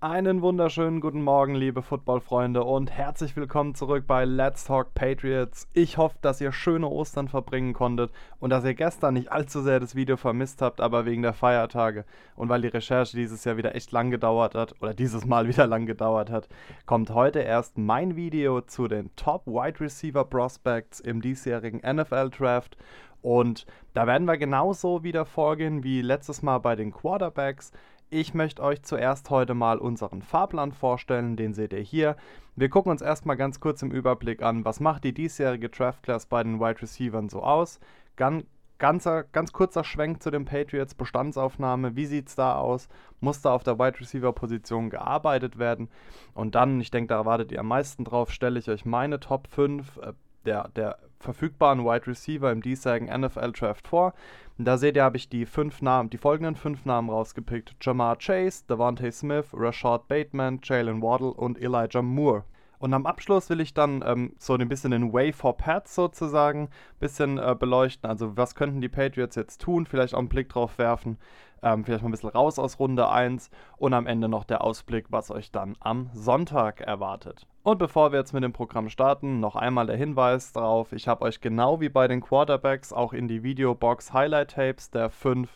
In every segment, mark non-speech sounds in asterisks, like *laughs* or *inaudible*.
Einen wunderschönen guten Morgen, liebe Footballfreunde, und herzlich willkommen zurück bei Let's Talk Patriots. Ich hoffe, dass ihr schöne Ostern verbringen konntet und dass ihr gestern nicht allzu sehr das Video vermisst habt, aber wegen der Feiertage und weil die Recherche dieses Jahr wieder echt lang gedauert hat oder dieses Mal *laughs* wieder lang gedauert hat, kommt heute erst mein Video zu den Top Wide Receiver Prospects im diesjährigen NFL Draft. Und da werden wir genauso wieder vorgehen wie letztes Mal bei den Quarterbacks. Ich möchte euch zuerst heute mal unseren Fahrplan vorstellen, den seht ihr hier. Wir gucken uns erstmal ganz kurz im Überblick an, was macht die diesjährige Draft Class bei den Wide Receivers so aus. Gan ganzer, ganz kurzer Schwenk zu den Patriots, Bestandsaufnahme, wie sieht es da aus? Muss da auf der Wide Receiver Position gearbeitet werden? Und dann, ich denke, da erwartet ihr am meisten drauf, stelle ich euch meine Top 5 äh, der, der verfügbaren Wide Receiver im diesjährigen NFL Draft vor. Da seht ihr, habe ich die fünf Namen, die folgenden fünf Namen rausgepickt: Jamar Chase, Devontae Smith, Rashad Bateman, Jalen Waddle und Elijah Moore. Und am Abschluss will ich dann ähm, so ein bisschen den Way for Pats sozusagen ein bisschen äh, beleuchten. Also was könnten die Patriots jetzt tun? Vielleicht auch einen Blick drauf werfen. Ähm, vielleicht mal ein bisschen raus aus Runde 1 und am Ende noch der Ausblick, was euch dann am Sonntag erwartet. Und bevor wir jetzt mit dem Programm starten, noch einmal der Hinweis darauf, ich habe euch genau wie bei den Quarterbacks auch in die Videobox Highlight Tapes der 5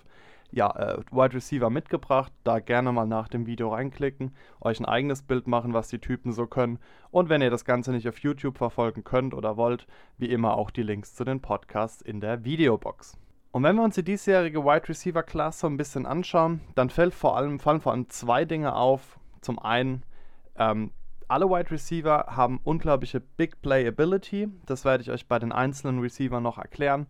ja, äh, Wide Receiver mitgebracht. Da gerne mal nach dem Video reinklicken, euch ein eigenes Bild machen, was die Typen so können. Und wenn ihr das Ganze nicht auf YouTube verfolgen könnt oder wollt, wie immer auch die Links zu den Podcasts in der Videobox. Und wenn wir uns die diesjährige Wide Receiver Class so ein bisschen anschauen, dann fällt vor allem, fallen vor allem zwei Dinge auf. Zum einen, ähm, alle Wide Receiver haben unglaubliche Big Play Ability. Das werde ich euch bei den einzelnen Receivern noch erklären.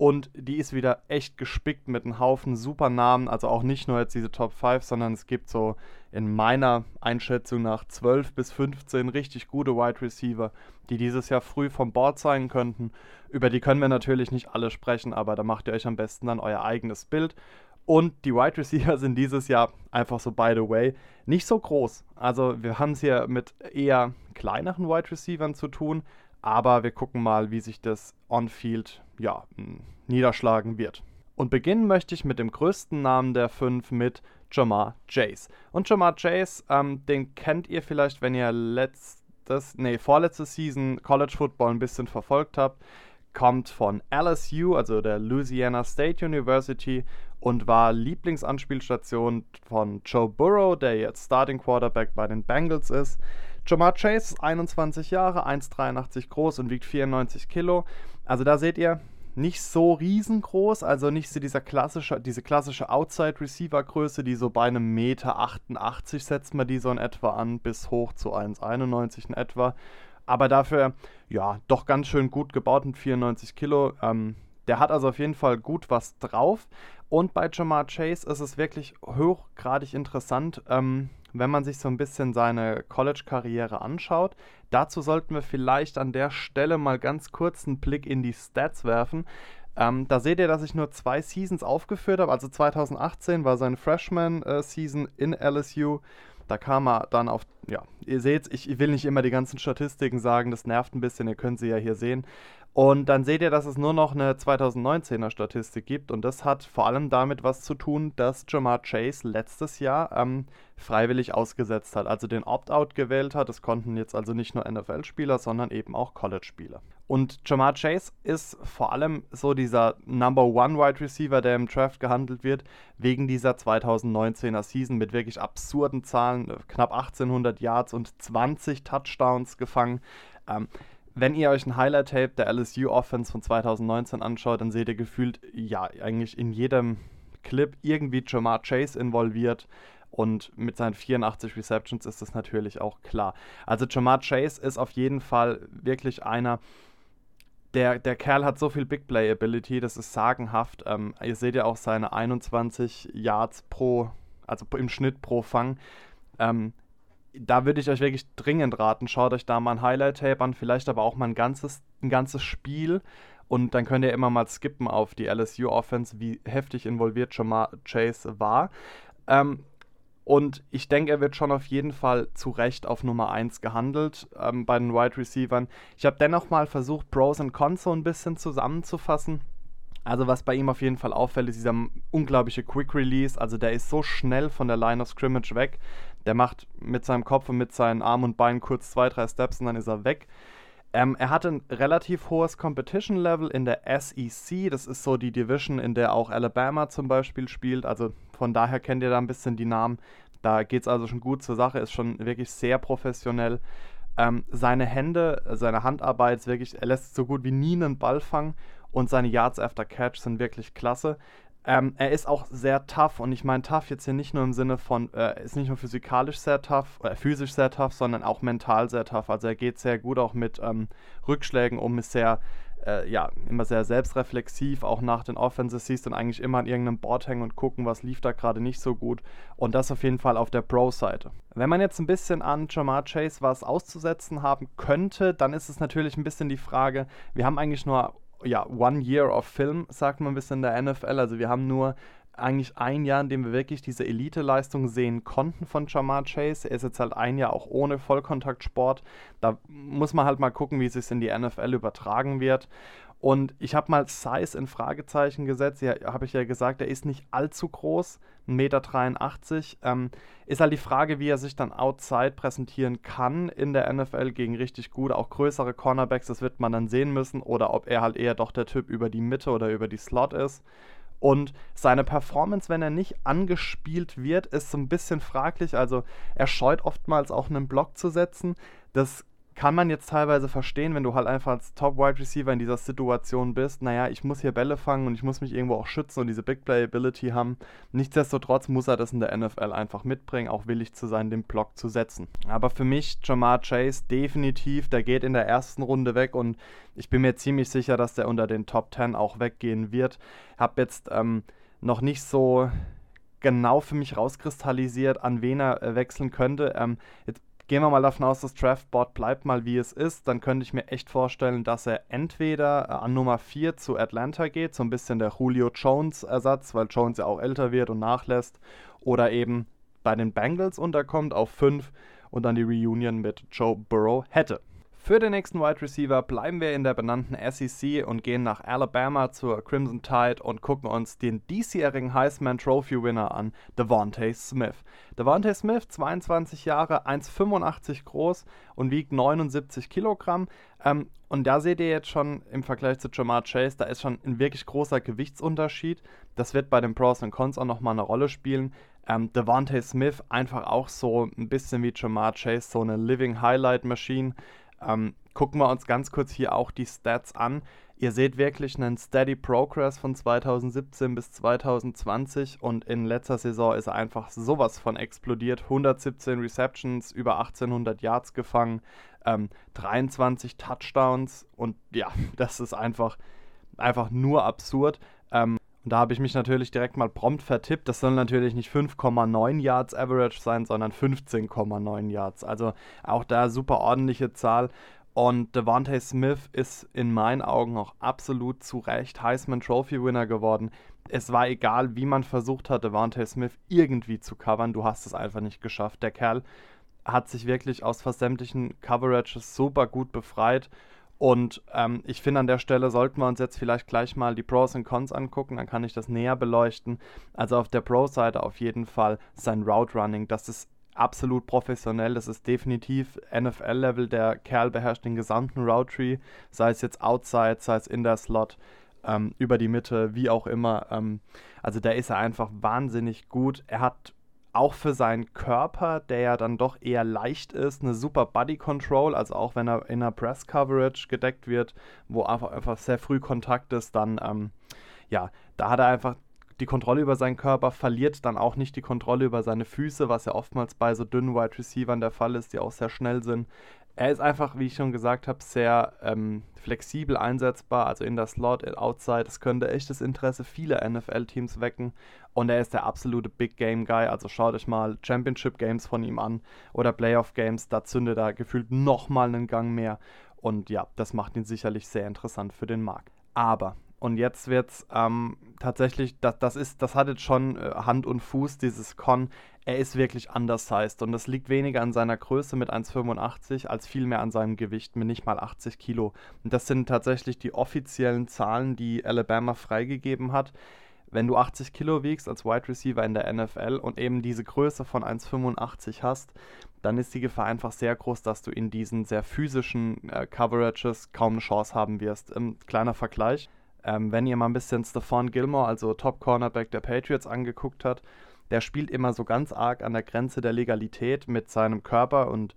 Und die ist wieder echt gespickt mit einem Haufen super Namen. Also auch nicht nur jetzt diese Top 5, sondern es gibt so in meiner Einschätzung nach 12 bis 15 richtig gute Wide Receiver, die dieses Jahr früh vom Board sein könnten. Über die können wir natürlich nicht alle sprechen, aber da macht ihr euch am besten dann euer eigenes Bild. Und die Wide Receiver *laughs* sind dieses Jahr einfach so, by the way, nicht so groß. Also wir haben es hier mit eher kleineren Wide Receivern zu tun, aber wir gucken mal, wie sich das On-Field ja, niederschlagen wird. Und beginnen möchte ich mit dem größten Namen der fünf mit Jamar Chase. Und Jamar Chase, ähm, den kennt ihr vielleicht, wenn ihr letztes, nee, vorletzte Season College Football ein bisschen verfolgt habt. Kommt von LSU, also der Louisiana State University, und war Lieblingsanspielstation von Joe Burrow, der jetzt Starting Quarterback bei den Bengals ist. Jamar Chase ist 21 Jahre, 1,83 groß und wiegt 94 Kilo. Also da seht ihr, nicht so riesengroß, also nicht so dieser klassische, diese klassische Outside-Receiver-Größe, die so bei einem Meter 88 setzt man die so in etwa an, bis hoch zu 1,91 in etwa. Aber dafür, ja, doch ganz schön gut gebaut mit 94 Kilo. Ähm, der hat also auf jeden Fall gut was drauf. Und bei Jamar Chase ist es wirklich hochgradig interessant. Ähm, wenn man sich so ein bisschen seine College-Karriere anschaut. Dazu sollten wir vielleicht an der Stelle mal ganz kurz einen Blick in die Stats werfen. Ähm, da seht ihr, dass ich nur zwei Seasons aufgeführt habe. Also 2018 war sein Freshman-Season in LSU. Da kam er dann auf, ja, ihr seht, ich will nicht immer die ganzen Statistiken sagen, das nervt ein bisschen, ihr könnt sie ja hier sehen. Und dann seht ihr, dass es nur noch eine 2019er Statistik gibt. Und das hat vor allem damit was zu tun, dass Jamar Chase letztes Jahr ähm, freiwillig ausgesetzt hat, also den Opt-out gewählt hat. Das konnten jetzt also nicht nur NFL-Spieler, sondern eben auch College-Spieler. Und Jamar Chase ist vor allem so dieser Number One Wide Receiver, der im Draft gehandelt wird, wegen dieser 2019er Season mit wirklich absurden Zahlen, knapp 1800 Yards und 20 Touchdowns gefangen. Ähm, wenn ihr euch ein Highlight-Tape der LSU Offense von 2019 anschaut, dann seht ihr gefühlt, ja, eigentlich in jedem Clip irgendwie Jamar Chase involviert. Und mit seinen 84 Receptions ist das natürlich auch klar. Also Jamar Chase ist auf jeden Fall wirklich einer, der, der Kerl hat so viel Big Play Ability, das ist sagenhaft. Ähm, ihr seht ja auch seine 21 Yards pro, also im Schnitt pro Fang. Ähm, da würde ich euch wirklich dringend raten, schaut euch da mal ein Highlight-Tape an, vielleicht aber auch mal ein ganzes, ein ganzes Spiel und dann könnt ihr immer mal skippen auf die LSU-Offense, wie heftig involviert Jamar Chase war. Ähm, und ich denke, er wird schon auf jeden Fall zu Recht auf Nummer 1 gehandelt ähm, bei den Wide Receivers. Ich habe dennoch mal versucht, Pros und Cons so ein bisschen zusammenzufassen. Also was bei ihm auf jeden Fall auffällt, ist dieser unglaubliche Quick Release. Also der ist so schnell von der Line of Scrimmage weg. Der macht mit seinem Kopf und mit seinen Armen und Beinen kurz zwei, drei Steps und dann ist er weg. Ähm, er hat ein relativ hohes Competition-Level in der SEC. Das ist so die Division, in der auch Alabama zum Beispiel spielt. Also von daher kennt ihr da ein bisschen die Namen. Da geht es also schon gut zur Sache, ist schon wirklich sehr professionell. Ähm, seine Hände, seine Handarbeit ist wirklich, er lässt so gut wie nie einen Ball fangen und seine Yards after Catch sind wirklich klasse. Ähm, er ist auch sehr tough und ich meine tough jetzt hier nicht nur im Sinne von, äh, ist nicht nur physikalisch sehr tough, oder physisch sehr tough, sondern auch mental sehr tough. Also er geht sehr gut auch mit ähm, Rückschlägen um, ist sehr, äh, ja, immer sehr selbstreflexiv, auch nach den Offenses siehst dann eigentlich immer an irgendeinem Board hängen und gucken, was lief da gerade nicht so gut. Und das auf jeden Fall auf der Pro-Seite. Wenn man jetzt ein bisschen an Jamar Chase was auszusetzen haben könnte, dann ist es natürlich ein bisschen die Frage, wir haben eigentlich nur ja, One Year of Film, sagt man bisschen in der NFL. Also wir haben nur eigentlich ein Jahr, in dem wir wirklich diese Elite-Leistung sehen konnten von Jamar Chase. Er ist jetzt halt ein Jahr auch ohne Vollkontaktsport. Da muss man halt mal gucken, wie es sich in die NFL übertragen wird. Und ich habe mal Size in Fragezeichen gesetzt. Ja, habe ich ja gesagt, er ist nicht allzu groß, 1,83 Meter. Ähm, ist halt die Frage, wie er sich dann outside präsentieren kann in der NFL gegen richtig gut, auch größere Cornerbacks. Das wird man dann sehen müssen. Oder ob er halt eher doch der Typ über die Mitte oder über die Slot ist. Und seine Performance, wenn er nicht angespielt wird, ist so ein bisschen fraglich. Also er scheut oftmals auch einen Block zu setzen. Das kann man jetzt teilweise verstehen, wenn du halt einfach als Top-Wide Receiver in dieser Situation bist. Naja, ich muss hier Bälle fangen und ich muss mich irgendwo auch schützen und diese Big Play-Ability haben. Nichtsdestotrotz muss er das in der NFL einfach mitbringen, auch willig zu sein, den Block zu setzen. Aber für mich, Jamar Chase, definitiv, der geht in der ersten Runde weg und ich bin mir ziemlich sicher, dass der unter den Top 10 auch weggehen wird. Hab jetzt ähm, noch nicht so genau für mich rauskristallisiert, an wen er äh, wechseln könnte. Ähm, jetzt Gehen wir mal davon aus, das Draftboard bleibt mal wie es ist, dann könnte ich mir echt vorstellen, dass er entweder äh, an Nummer 4 zu Atlanta geht, so ein bisschen der Julio Jones-Ersatz, weil Jones ja auch älter wird und nachlässt, oder eben bei den Bengals unterkommt auf 5 und dann die Reunion mit Joe Burrow hätte. Für den nächsten Wide Receiver bleiben wir in der benannten SEC und gehen nach Alabama zur Crimson Tide und gucken uns den diesjährigen Heisman Trophy Winner an, Devontae Smith. Devontae Smith, 22 Jahre, 1,85 groß und wiegt 79 Kilogramm. Ähm, und da seht ihr jetzt schon im Vergleich zu Jamar Chase, da ist schon ein wirklich großer Gewichtsunterschied. Das wird bei den Pros und Cons auch nochmal eine Rolle spielen. Ähm, Devontae Smith einfach auch so ein bisschen wie Jamar Chase, so eine Living Highlight Machine. Ähm, gucken wir uns ganz kurz hier auch die Stats an. Ihr seht wirklich einen Steady Progress von 2017 bis 2020 und in letzter Saison ist er einfach sowas von explodiert. 117 Receptions, über 1800 Yards gefangen, ähm, 23 Touchdowns und ja, *laughs* das ist einfach, einfach nur absurd. Ähm, und da habe ich mich natürlich direkt mal prompt vertippt. Das soll natürlich nicht 5,9 Yards Average sein, sondern 15,9 Yards. Also auch da super ordentliche Zahl. Und Devontae Smith ist in meinen Augen auch absolut zu Recht Heisman Trophy Winner geworden. Es war egal, wie man versucht hat, Devontae Smith irgendwie zu covern. Du hast es einfach nicht geschafft. Der Kerl hat sich wirklich aus fast sämtlichen Coverages super gut befreit und ähm, ich finde, an der Stelle sollten wir uns jetzt vielleicht gleich mal die Pros und Cons angucken, dann kann ich das näher beleuchten. Also auf der Pro-Seite auf jeden Fall sein Route Running, das ist absolut professionell, das ist definitiv NFL-Level. Der Kerl beherrscht den gesamten Route Tree, sei es jetzt outside, sei es in der Slot, ähm, über die Mitte, wie auch immer. Ähm, also da ist er einfach wahnsinnig gut. Er hat auch für seinen Körper, der ja dann doch eher leicht ist, eine super Body Control, also auch wenn er in einer Press Coverage gedeckt wird, wo einfach, einfach sehr früh Kontakt ist, dann ähm, ja, da hat er einfach die Kontrolle über seinen Körper, verliert dann auch nicht die Kontrolle über seine Füße, was ja oftmals bei so dünnen Wide Receivern der Fall ist, die auch sehr schnell sind. Er ist einfach, wie ich schon gesagt habe, sehr ähm, flexibel einsetzbar, also in der Slot, Outside. Das könnte echtes Interesse vieler NFL-Teams wecken. Und er ist der absolute Big Game Guy. Also schaut euch mal Championship Games von ihm an oder Playoff Games. Da zündet er gefühlt nochmal einen Gang mehr. Und ja, das macht ihn sicherlich sehr interessant für den Markt. Aber und jetzt wird es ähm, tatsächlich, das, das, ist, das hat jetzt schon äh, Hand und Fuß, dieses Con. Er ist wirklich undersized und das liegt weniger an seiner Größe mit 1,85 als vielmehr an seinem Gewicht mit nicht mal 80 Kilo. Und das sind tatsächlich die offiziellen Zahlen, die Alabama freigegeben hat wenn du 80 Kilo wiegst als Wide Receiver in der NFL und eben diese Größe von 1,85 hast, dann ist die Gefahr einfach sehr groß, dass du in diesen sehr physischen äh, Coverages kaum eine Chance haben wirst. Ähm, kleiner Vergleich. Ähm, wenn ihr mal ein bisschen Stephon Gilmore, also Top Cornerback der Patriots, angeguckt habt, der spielt immer so ganz arg an der Grenze der Legalität mit seinem Körper und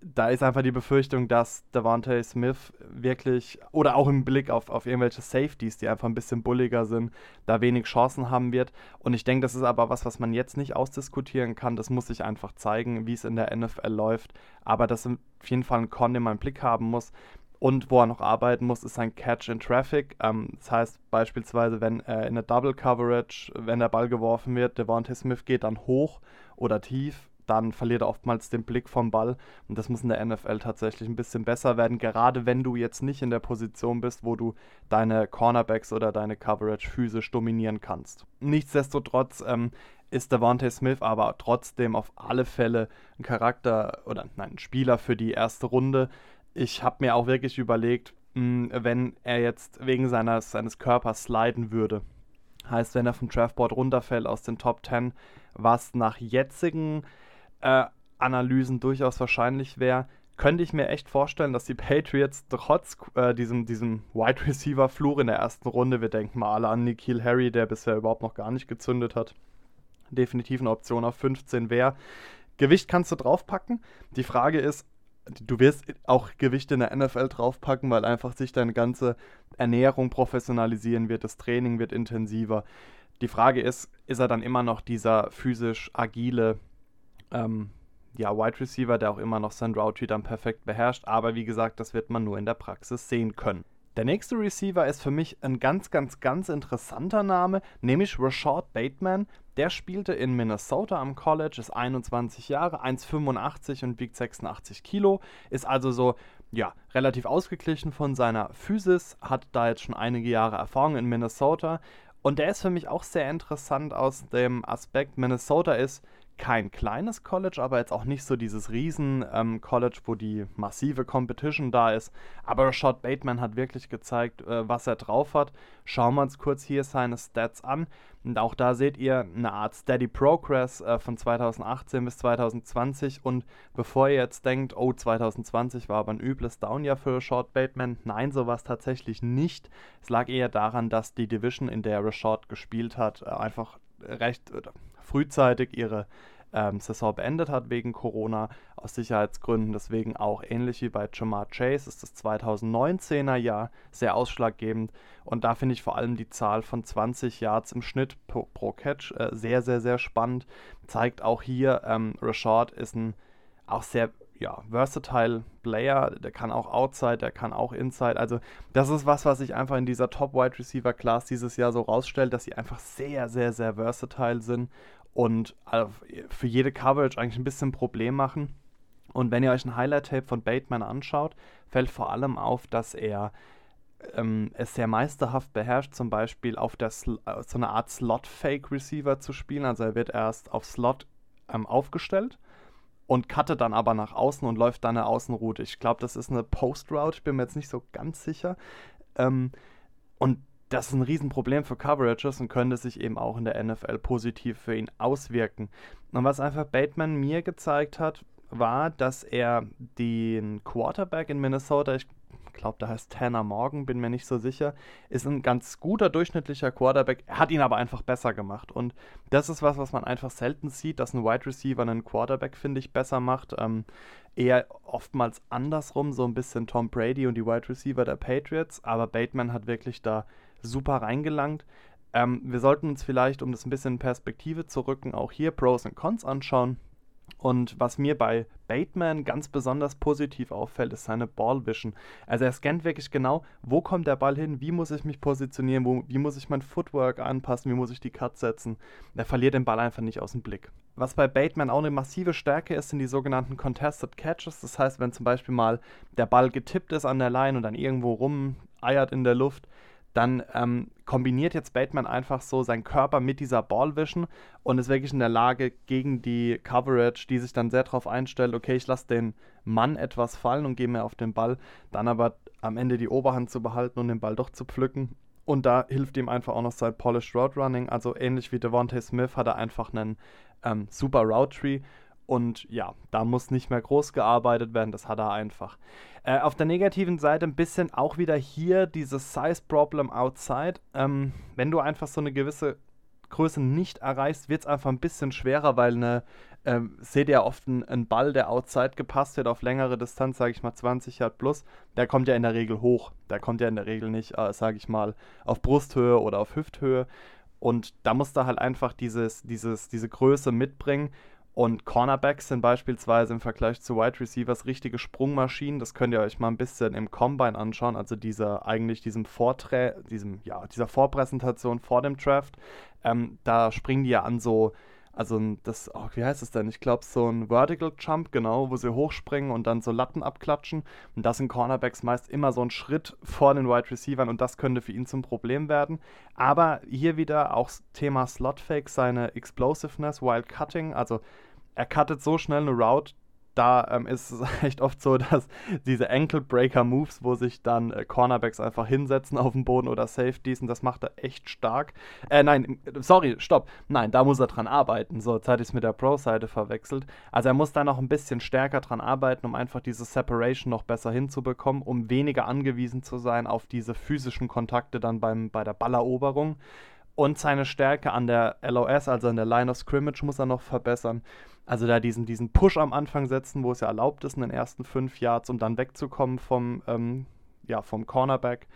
da ist einfach die Befürchtung, dass Devontae Smith wirklich, oder auch im Blick auf, auf irgendwelche Safeties, die einfach ein bisschen bulliger sind, da wenig Chancen haben wird. Und ich denke, das ist aber was, was man jetzt nicht ausdiskutieren kann. Das muss sich einfach zeigen, wie es in der NFL läuft. Aber das ist auf jeden Fall ein Con, den man im Blick haben muss. Und wo er noch arbeiten muss, ist sein Catch in Traffic. Ähm, das heißt beispielsweise, wenn äh, in der Double Coverage, wenn der Ball geworfen wird, Devontae Smith geht dann hoch oder tief dann verliert er oftmals den Blick vom Ball. Und das muss in der NFL tatsächlich ein bisschen besser werden, gerade wenn du jetzt nicht in der Position bist, wo du deine Cornerbacks oder deine Coverage physisch dominieren kannst. Nichtsdestotrotz ähm, ist Devontae Smith aber trotzdem auf alle Fälle ein Charakter oder nein, ein Spieler für die erste Runde. Ich habe mir auch wirklich überlegt, mh, hm, wenn er jetzt wegen seines, seines Körpers sliden würde, heißt, wenn er vom Draftboard runterfällt aus den Top 10, was nach jetzigen äh, Analysen durchaus wahrscheinlich wäre, könnte ich mir echt vorstellen, dass die *laughs* Patriots trotz äh, diesem, diesem Wide Receiver Fluch in der ersten Runde, wir denken mal alle an Nikhil Harry, der bisher überhaupt noch gar nicht gezündet hat, definitiv eine Option auf 15 wäre. Gewicht kannst du draufpacken. Die Frage ist, du wirst auch Gewicht in der NFL draufpacken, weil einfach sich deine ganze Ernährung professionalisieren wird, das Training wird intensiver. Die Frage ist, ist er dann immer noch dieser physisch agile ähm, ja, Wide Receiver, der auch immer noch sein Route dann perfekt beherrscht. Aber wie gesagt, das wird man nur in der Praxis sehen können. Der nächste Receiver ist für mich ein ganz, ganz, ganz interessanter Name, nämlich Rashad Bateman. Der spielte in Minnesota am College, ist 21 Jahre, 1,85 und wiegt 86 Kilo, ist also so, ja, relativ ausgeglichen von seiner Physis, hat da jetzt schon einige Jahre Erfahrung in Minnesota und der ist für mich auch sehr interessant aus dem Aspekt, Minnesota ist kein kleines College, aber jetzt auch nicht so dieses Riesen-College, ähm, wo die massive Competition da ist. Aber Rashad Bateman hat wirklich gezeigt, äh, was er drauf hat. Schauen wir uns kurz hier seine Stats an. Und auch da seht ihr eine Art Steady Progress äh, von 2018 bis 2020. Und bevor ihr jetzt denkt, oh, 2020 war aber ein übles Downjahr für Rashad Bateman, nein, sowas tatsächlich nicht. Es lag eher daran, dass die Division, in der Rashad gespielt hat, äh, einfach recht frühzeitig ihre ähm, Saison beendet hat wegen Corona aus Sicherheitsgründen. Deswegen auch ähnlich wie bei Jamar Chase ist das 2019er Jahr sehr ausschlaggebend. Und da finde ich vor allem die Zahl von 20 Yards im Schnitt pro, pro Catch äh, sehr, sehr, sehr spannend. Zeigt auch hier, ähm, Rashad ist ein auch sehr ja, versatile Player, der kann auch Outside, der kann auch Inside. Also das ist was, was sich einfach in dieser Top Wide Receiver Class dieses Jahr so rausstellt, dass sie einfach sehr, sehr, sehr versatile sind und äh, für jede Coverage eigentlich ein bisschen Problem machen. Und wenn ihr euch ein Highlight-Tape von Bateman anschaut, fällt vor allem auf, dass er ähm, es sehr meisterhaft beherrscht, zum Beispiel auf der Sl äh, so eine Art Slot-Fake-Receiver zu spielen. Also er wird erst auf Slot ähm, aufgestellt und cuttet dann aber nach außen und läuft dann eine Außenroute. Ich glaube, das ist eine Post-Route, ich bin mir jetzt nicht so ganz sicher. Ähm, und das ist ein Riesenproblem für Coverages und könnte sich eben auch in der NFL positiv für ihn auswirken. Und was einfach Bateman mir gezeigt hat, war, dass er den Quarterback in Minnesota, ich glaube, der heißt Tanner Morgan, bin mir nicht so sicher, ist ein ganz guter durchschnittlicher Quarterback, hat ihn aber einfach besser gemacht. Und das ist was, was man einfach selten sieht, dass ein Wide Receiver einen Quarterback, finde ich, besser macht. Ähm, eher oftmals andersrum, so ein bisschen Tom Brady und die Wide Receiver der Patriots, aber Bateman hat wirklich da super reingelangt. Ähm, wir sollten uns vielleicht, um das ein bisschen in Perspektive zu rücken, auch hier Pros und Cons anschauen. Und was mir bei Bateman ganz besonders positiv auffällt, ist seine Ballvision. Also er scannt wirklich genau, wo kommt der Ball hin, wie muss ich mich positionieren, wo, wie muss ich mein Footwork anpassen, wie muss ich die Cut setzen. Er verliert den Ball einfach nicht aus dem Blick. Was bei Bateman auch eine massive Stärke ist, sind die sogenannten Contested Catches. Das heißt, wenn zum Beispiel mal der Ball getippt ist an der Line und dann irgendwo rumeiert in der Luft, dann ähm, kombiniert jetzt Bateman einfach so seinen Körper mit dieser Ballvision und ist wirklich in der Lage, gegen die Coverage, die sich dann sehr darauf einstellt, okay, ich lasse den Mann etwas fallen und gehe mehr auf den Ball, dann aber am Ende die Oberhand zu behalten und den Ball doch zu pflücken Und da hilft ihm einfach auch noch sein Polished Route Running. Also ähnlich wie Devontae Smith hat er einfach einen ähm, super Route Tree. Und ja, da muss nicht mehr groß gearbeitet werden, das hat er einfach. Äh, auf der negativen Seite ein bisschen auch wieder hier dieses Size-Problem outside. Ähm, wenn du einfach so eine gewisse Größe nicht erreichst, wird es einfach ein bisschen schwerer, weil eine, ähm, seht ihr oft einen, einen, Ball, der outside gepasst wird auf längere Distanz, sage ich mal 20 Yard plus, der kommt ja in der Regel hoch. Der kommt ja in der Regel nicht, äh, sage ich mal, auf Brusthöhe oder auf Hüfthöhe. Und da musst du halt einfach dieses, dieses, diese Größe mitbringen. Und Cornerbacks sind beispielsweise im Vergleich zu Wide Receivers richtige Sprungmaschinen. Das könnt ihr euch mal ein bisschen im Combine anschauen. Also dieser eigentlich diesem Vorträ diesem, ja, dieser Vorpräsentation vor dem Draft. Ähm, da springen die ja an so also das, oh, wie heißt es denn? Ich glaube, so ein Vertical Jump, genau, wo sie hochspringen und dann so Latten abklatschen. Und das sind Cornerbacks meist immer so ein Schritt vor den Wide Receivers und das könnte für ihn zum Problem werden. Aber hier wieder auch Thema Slot Fake, seine Explosiveness, Wild Cutting, also er cuttet so schnell eine Route, da ähm, ist es *laughs* echt oft so, dass diese Ankle-Breaker-Moves, wo sich dann äh, Cornerbacks einfach hinsetzen auf dem Boden oder Safeties, und das macht er echt stark. Äh, nein, sorry, stopp. Nein, da muss er dran arbeiten. So, jetzt hatte ich es mit der Pro-Seite verwechselt. Also er muss da noch ein bisschen stärker dran arbeiten, um einfach diese Separation noch besser hinzubekommen, um weniger angewiesen zu sein auf diese physischen Kontakte dann beim, bei der Balleroberung. Und seine Stärke an der LOS, also an der Line of Scrimmage, muss er noch verbessern. Also da diesen, diesen Push am Anfang setzen, wo es ja erlaubt ist in den ersten fünf Yards, um dann wegzukommen vom, ähm, ja, vom Cornerback.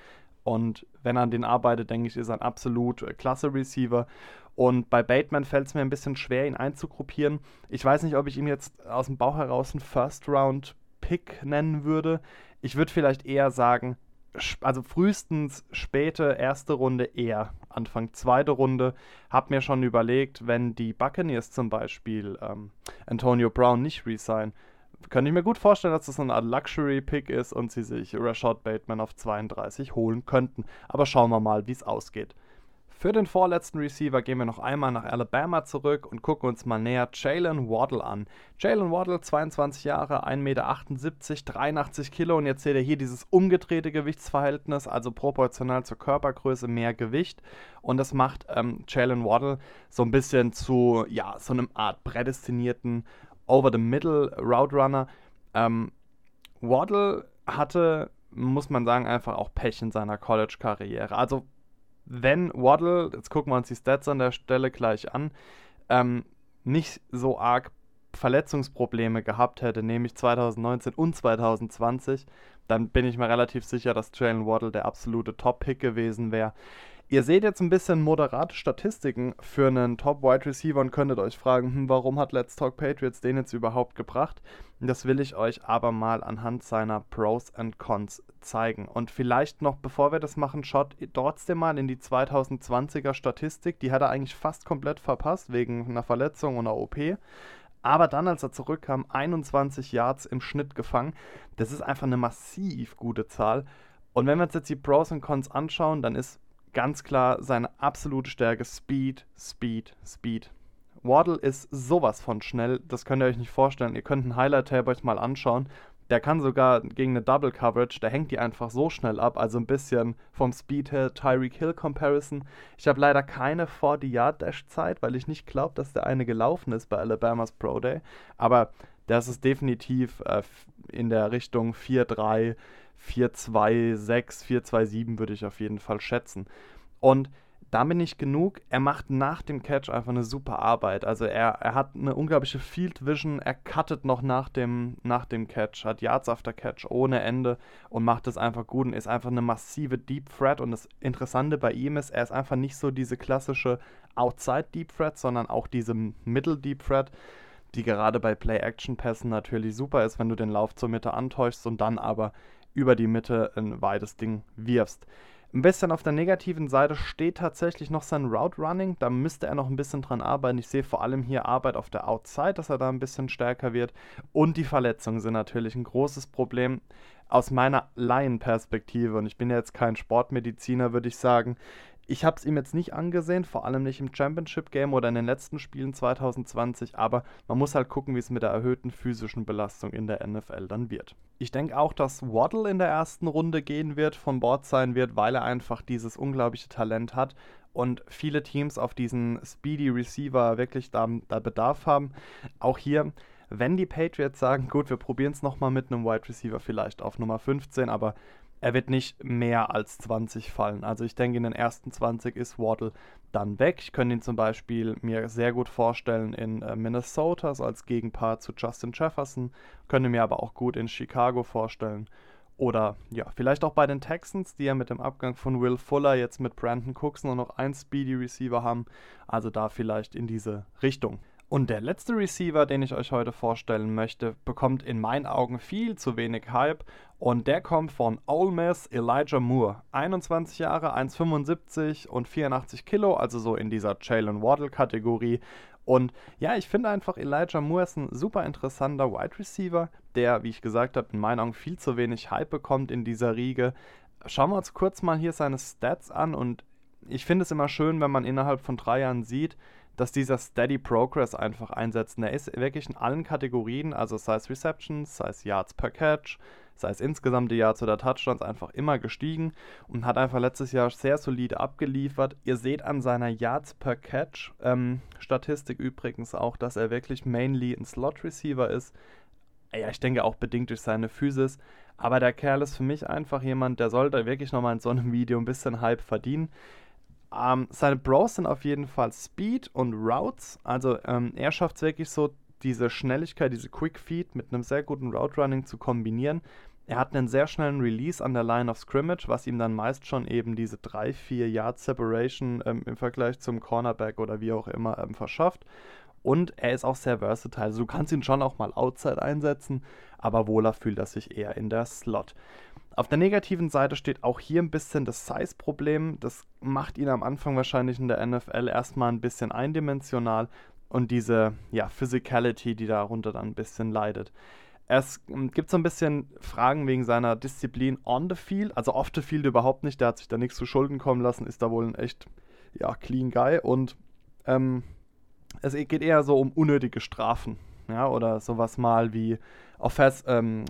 Und wenn er an den arbeitet, denke ich, ist er ein absolut äh, klasse Receiver. Und bei Bateman fällt es mir ein bisschen schwer, ihn einzugruppieren. Ich weiß nicht, ob ich ihm jetzt aus dem Bauch heraus einen First-Round-Pick nennen würde. Ich würde vielleicht eher sagen, also frühestens späte erste Runde eher. Anfang zweite Runde. Hab mir schon überlegt, wenn die Buccaneers zum Beispiel ähm, Antonio Brown nicht resign, könnte ich mir gut vorstellen, dass das so eine Art Luxury-Pick ist und sie sich Rashad Bateman auf 32 holen könnten. Aber schauen wir mal, wie es ausgeht. Für den vorletzten Receiver gehen wir noch einmal nach Alabama zurück und gucken uns mal näher Jalen Waddle an. Jalen Waddle, 22 Jahre, 1,78 Meter, 83 Kilo und jetzt seht ihr hier dieses umgedrehte Gewichtsverhältnis, also proportional zur Körpergröße mehr Gewicht und das macht ähm, Jalen Waddle so ein bisschen zu, ja, so einem Art prädestinierten Over-the-Middle-Route-Runner. Ähm, Waddle hatte muss man sagen, einfach auch Pech in seiner College-Karriere. Also wenn Waddle, jetzt gucken wir uns die Stats an der Stelle gleich an, ähm, nicht so arg Verletzungsprobleme gehabt hätte, nämlich 2019 und 2020, dann bin ich mir relativ sicher, dass Jalen Waddle der absolute Top-Pick gewesen wäre. Ihr seht jetzt ein bisschen moderate Statistiken für einen Top-Wide Receiver und könntet euch fragen, hm, warum hat Let's Talk Patriots den jetzt überhaupt gebracht? Das will ich euch aber mal anhand seiner Pros and Cons zeigen. Und vielleicht noch, bevor wir das machen, schaut trotzdem mal in die 2020er Statistik. Die hat er eigentlich fast komplett verpasst, wegen einer Verletzung und einer OP. Aber dann, als er zurückkam, 21 Yards im Schnitt gefangen. Das ist einfach eine massiv gute Zahl. Und wenn wir uns jetzt die Pros und Cons anschauen, dann ist ganz klar seine absolute Stärke Speed, Speed, Speed. Waddle ist sowas von schnell, das könnt ihr euch nicht vorstellen. Ihr könnt einen Highlight-Tab euch mal anschauen. Der kann sogar gegen eine Double Coverage, der hängt die einfach so schnell ab. Also ein bisschen vom Speed her Tyreek Hill Comparison. Ich habe leider keine 40-Yard-Dash-Zeit, weil ich nicht glaube, dass der eine gelaufen ist bei Alabamas Pro Day. Aber das ist definitiv äh, in der Richtung 4-3 4-2-6, 4-2-7 würde ich auf jeden Fall schätzen. Und damit nicht genug, er macht nach dem Catch einfach eine super Arbeit. Also er, er hat eine unglaubliche Field Vision, er cuttet noch nach dem, nach dem Catch, hat Yards after Catch ohne Ende und macht es einfach gut und ist einfach eine massive Deep Threat. Und das Interessante bei ihm ist, er ist einfach nicht so diese klassische Outside Deep Threat, sondern auch diese Middle Deep Threat, die gerade bei Play-Action-Pässen natürlich super ist, wenn du den Lauf zur Mitte antäuschst und dann aber über die Mitte ein weites Ding wirfst. Ein bisschen auf der negativen Seite steht tatsächlich noch sein Route Running. Da müsste er noch ein bisschen dran arbeiten. Ich sehe vor allem hier Arbeit auf der Outside, dass er da ein bisschen stärker wird. Und die Verletzungen sind natürlich ein großes Problem. Aus meiner Laienperspektive, und ich bin ja jetzt kein Sportmediziner, würde ich sagen, Ich habe es ihm jetzt nicht angesehen, vor allem nicht im Championship Game oder in den letzten Spielen 2020, aber man muss halt gucken, wie es mit der erhöhten physischen Belastung in der NFL dann wird. Ich denke auch, dass Waddle in der ersten Runde gehen wird, von Bord sein wird, weil er einfach dieses unglaubliche Talent hat und viele Teams auf diesen Speedy Receiver wirklich da, da Bedarf haben. Auch hier wenn die Patriots sagen, gut, wir probieren es nochmal mit einem Wide Receiver vielleicht auf Nummer 15, aber er wird nicht mehr als 20 fallen. Also ich denke, in den ersten 20 ist Waddle dann weg. Ich könnte ihn zum Beispiel mir sehr gut vorstellen in äh, Minnesota, so als Gegenpart zu Justin Jefferson. Könnte mir aber auch gut in Chicago vorstellen. Oder ja, vielleicht auch bei den Texans, die ja mit dem Abgang von Will Fuller jetzt mit Brandon Cooks nur noch einen Speedy Receiver haben. Also da vielleicht in diese Richtung. Und der letzte Receiver, den ich euch heute vorstellen möchte, bekommt in meinen Augen viel zu wenig Hype. Und der kommt von Ole Miss Elijah Moore. 21 Jahre, 1,75 und 84 Kilo, also so in dieser Jalen Waddle-Kategorie. Und ja, ich finde einfach, Elijah Moore ist ein super interessanter Wide Receiver, der, wie ich gesagt habe, in meinen Augen viel zu wenig Hype bekommt in dieser Riege. Schauen wir uns kurz mal hier seine Stats an und ich finde es immer schön, wenn man innerhalb von drei Jahren sieht, dass dieser Steady Progress einfach einsetzt. er ist wirklich in allen Kategorien, also sei es Receptions, sei es Yards per Catch, sei es insgesamt die Yards oder Touchdowns, einfach immer gestiegen und hat einfach letztes Jahr sehr solide abgeliefert. Ihr seht an seiner Yards per Catch ähm, Statistik übrigens auch, dass er wirklich mainly ein Slot Receiver ist. Ja, ich denke auch bedingt durch seine Physis. Aber der Kerl ist für mich einfach jemand, der sollte wirklich nochmal in so einem Video ein bisschen Hype verdienen. Ähm, seine Bros sind auf jeden Fall Speed und Routes. Also ähm, er schafft es wirklich so, diese Schnelligkeit, diese Quick Feed mit einem sehr guten Route Running zu kombinieren. Er hat einen sehr schnellen Release an der Line of Scrimmage, was ihm dann meist schon eben diese 3-4 Yard Separation ähm, im Vergleich zum Cornerback oder wie auch immer ähm, verschafft. Und er ist auch sehr versatile. Also du kannst ihn schon auch mal outside einsetzen, aber wohler fühlt er sich eher in der Slot. Auf der negativen Seite steht auch hier ein bisschen das Size-Problem. Das macht ihn am Anfang wahrscheinlich in der NFL erstmal ein bisschen eindimensional und diese ja, Physicality, die darunter dann ein bisschen leidet. Es ähm, gibt so ein bisschen Fragen wegen seiner Disziplin on the field, also off the field überhaupt nicht. Der hat sich da nichts zu Schulden kommen lassen, ist da wohl ein echt ja, clean Guy und ähm, es geht eher so um unnötige Strafen. Ja, oder sowas mal wie Offense, ähm,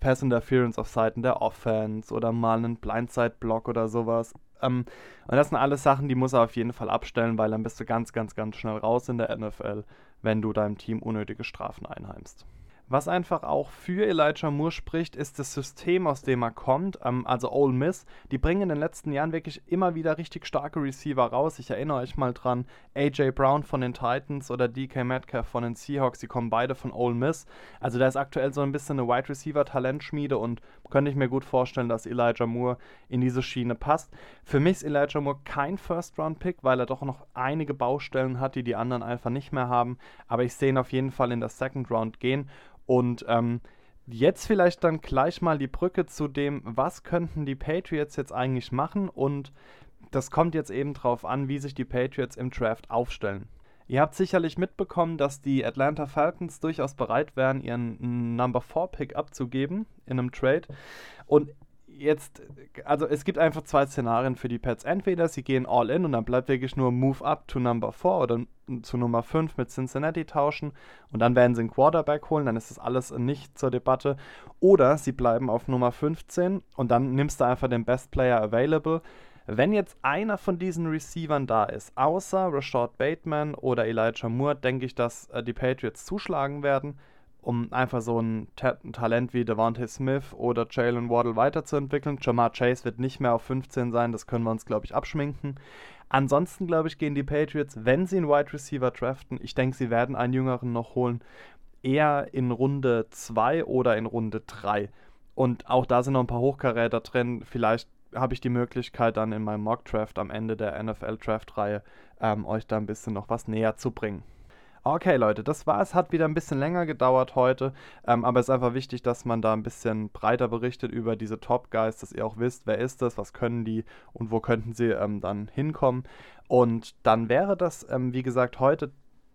Pass Interference auf Seiten der Offense oder mal einen Blindside-Block oder sowas. Ähm, und das sind alles Sachen, die muss er auf jeden Fall abstellen, weil dann bist du ganz, ganz, ganz schnell raus in der NFL, wenn du deinem Team unnötige Strafen einheimst. Was einfach auch für Elijah Moore spricht, ist das System, aus dem er kommt. Ähm, also Ole Miss. Die bringen in den letzten Jahren wirklich immer wieder richtig starke Receiver raus. Ich erinnere euch mal dran, AJ Brown von den Titans oder DK Metcalf von den Seahawks. Die kommen beide von Ole Miss. Also da ist aktuell so ein bisschen eine Wide Receiver Talentschmiede und könnte ich mir gut vorstellen, dass Elijah Moore in diese Schiene passt. Für mich ist Elijah Moore kein First-Round-Pick, weil er doch noch einige Baustellen hat, die die anderen einfach nicht mehr haben. Aber ich sehe ihn auf jeden Fall in der Second Round gehen. Und ähm, jetzt vielleicht dann gleich mal die Brücke zu dem, was könnten die Patriots jetzt eigentlich machen und das kommt jetzt eben darauf an, wie sich die Patriots im Draft aufstellen. Ihr habt sicherlich mitbekommen, dass die Atlanta Falcons durchaus bereit wären, ihren Number 4 Pick abzugeben in einem Trade. Und jetzt, also es gibt einfach zwei Szenarien für die Pets. Entweder sie gehen all in und dann bleibt wirklich nur Move up to Number 4 oder zu Nummer 5 mit Cincinnati tauschen und dann werden sie einen Quarterback holen, dann ist das alles nicht zur Debatte. Oder sie bleiben auf Nummer 15 und dann nimmst du einfach den Best Player available. Wenn jetzt einer von diesen Receivern da ist, außer Rashad Bateman oder Elijah Moore, denke ich, dass äh, die Patriots zuschlagen werden um einfach so ein, Ta Talent wie Devontae Smith oder Jalen Waddle weiterzuentwickeln. Jamar Chase wird nicht mehr auf 15 sein, das können wir uns, glaube ich, abschminken. Ansonsten, glaube ich, gehen die Patriots, wenn sie einen Wide Receiver draften, ich denke, sie werden einen jüngeren noch holen, eher in Runde 2 oder in Runde 3. Und auch da sind noch ein paar Hochkaräter drin. Vielleicht habe ich die Möglichkeit, dann in meinem Mock Draft am Ende der NFL Draft-Reihe ähm, euch da ein bisschen noch was näher zu bringen. Okay, Leute, das war es. Hat wieder ein bisschen länger gedauert heute, ähm, aber es ist einfach wichtig, dass man da ein bisschen breiter berichtet über diese Top Guys, dass ihr auch wisst, wer ist das, was können die und wo könnten sie ähm, dann hinkommen. Und dann wäre das, ähm, wie gesagt, heute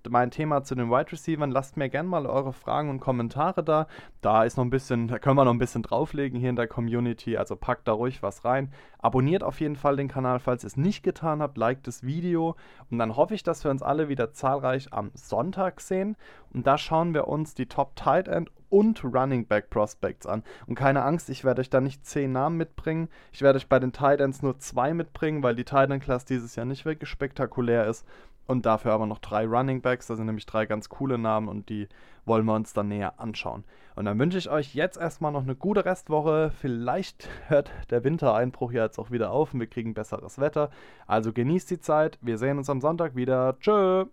mein Thema zu den Wide Receivers. Lasst mir gerne mal eure Fragen und Kommentare da. Da ist noch ein bisschen, da können wir noch ein bisschen drauflegen hier in der Community. Also packt da ruhig was rein. Abonniert auf jeden Fall den Kanal, falls ihr es nicht getan habt. Liked das Video. Und dann hoffe ich, dass wir uns alle wieder zahlreich am Sonntag sehen. Und da schauen wir uns die Top Tight End und Running Back Prospects an. Und keine Angst, ich werde euch da nicht zehn Namen mitbringen. Ich werde euch bei den Tight Ends nur zwei mitbringen, weil die Tight End Class dieses Jahr nicht wirklich spektakulär ist. Und dafür aber noch drei Running Backs. Das sind nämlich drei ganz coole Namen und die wollen wir uns dann näher anschauen. Und dann wünsche ich euch jetzt erstmal noch eine gute Restwoche. Vielleicht *laughs* hört der Wintereinbruch ja jetzt auch wieder auf und wir kriegen besseres Wetter. Also genießt die Zeit. Wir sehen uns am Sonntag wieder. Tschö.